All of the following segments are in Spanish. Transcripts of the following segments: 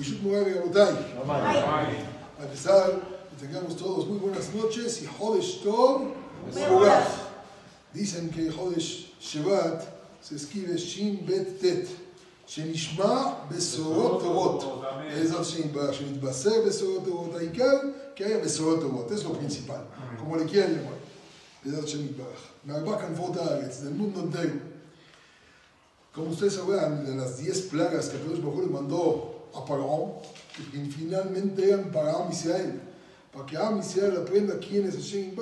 Bishuk Morabe Gabotay. A pesar que tengamos todos muy buenas noches y Hodesh Tov Murach. Dicen que Hodesh Shevat se escribe Shin Bet Tet. שנשמע בשורות טובות. בעזרת השם יתברך, שנתבשר בשורות טובות. העיקר, que haya בשורות טובות. Es lo principal. Como le quieran llamar. בעזרת השם יתברך. מארבע כנפות הארץ, del mundo entero. Como ustedes sabrán, de las 10 plagas que Dios Baruj le mandó a Faraón, que finalmente eran para Am Israel, para que Am Israel aprenda quién es Hashem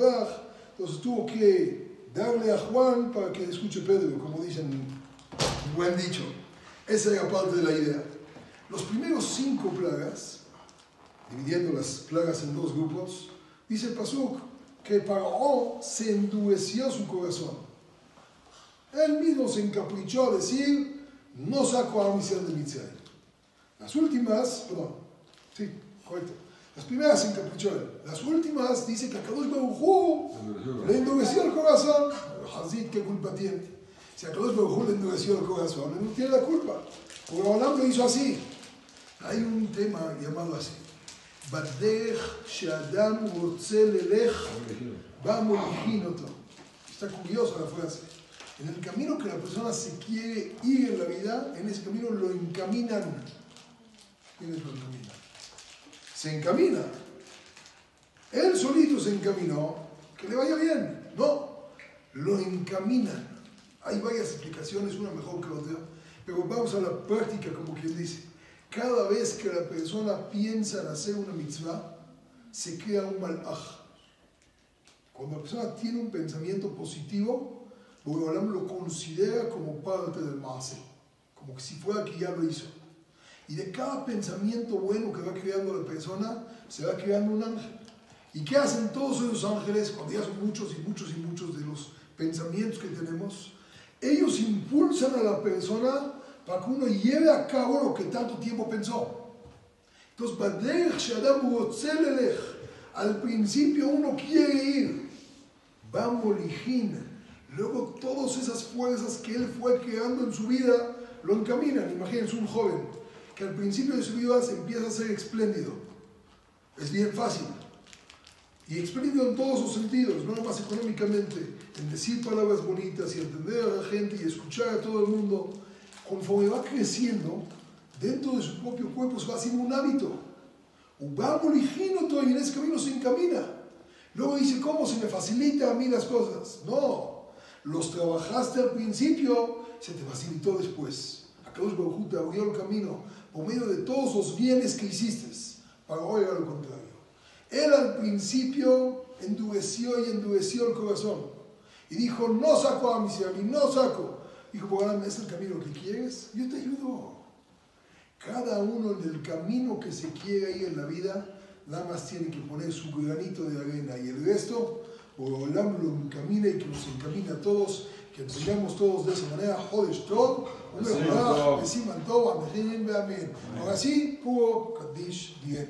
entonces tuvo que darle a Juan para que escuche Pedro, como dicen, buen dicho. Esa era parte de la idea. Los primeros cinco plagas, dividiendo las plagas en dos grupos, dice Pasuk que Faraón se endureció su corazón. Él mismo se encaprichó a decir, no saco a misión de Mitzrayim. Las últimas, perdón, sí, correcto. Las primeras se encaprichó. Las últimas dice que a Kadosh Baruj le endureció el corazón. Hazid, ¿qué culpa tiene? Si a Kadosh Baruj le endureció el corazón, no tiene la culpa. Porque Olam lo hizo así. Hay un tema llamado así. Badech Shadam Urtzel Elech Vamos Está curiosa la frase. En el camino que la persona se quiere ir en la vida, en ese camino lo encaminan. Se encamina. Él solito se encaminó, que le vaya bien. No, lo encaminan. Hay varias explicaciones, una mejor que otra, pero vamos a la práctica como quien dice. Cada vez que la persona piensa en hacer una mitzvah, se crea un malaj. Cuando la persona tiene un pensamiento positivo, Boreolam lo considera como parte del Maase, como que si fuera que ya lo hizo. Y de cada pensamiento bueno que va creando la persona, se va creando un ángel. ¿Y qué hacen todos esos ángeles cuando ya son muchos y muchos y muchos de los pensamientos que tenemos? Ellos impulsan a la persona para que uno lleve a cabo lo que tanto tiempo pensó. Entonces, al principio uno quiere ir, va a Luego todas esas fuerzas que él fue creando en su vida lo encaminan. Imagínense un joven que al principio de su vida se empieza a ser espléndido. Es bien fácil. Y espléndido en todos sus sentidos, no nomás económicamente, en decir palabras bonitas y entender a la gente y escuchar a todo el mundo. Conforme va creciendo, dentro de su propio cuerpo se va haciendo un hábito. Y en ese camino se encamina. Luego dice, ¿cómo se me facilita a mí las cosas? No, los trabajaste al principio, se te facilitó después. Akadosh Baruj te abrió el camino por medio de todos los bienes que hiciste, para hoy era lo contrario. Él al principio endureció y endureció el corazón y dijo, no saco a y no saco. Dijo, por ¿es el camino que quieres? Yo te ayudo. Cada uno en el camino que se quiere ir en la vida, nada más tiene que poner su granito de arena y el resto Olam lo encamina y que nos encamina a todos, que todos de esa manera, Jodesh Tov, Siman Tov, Amén, Ahora sí, puro Kaddish directo.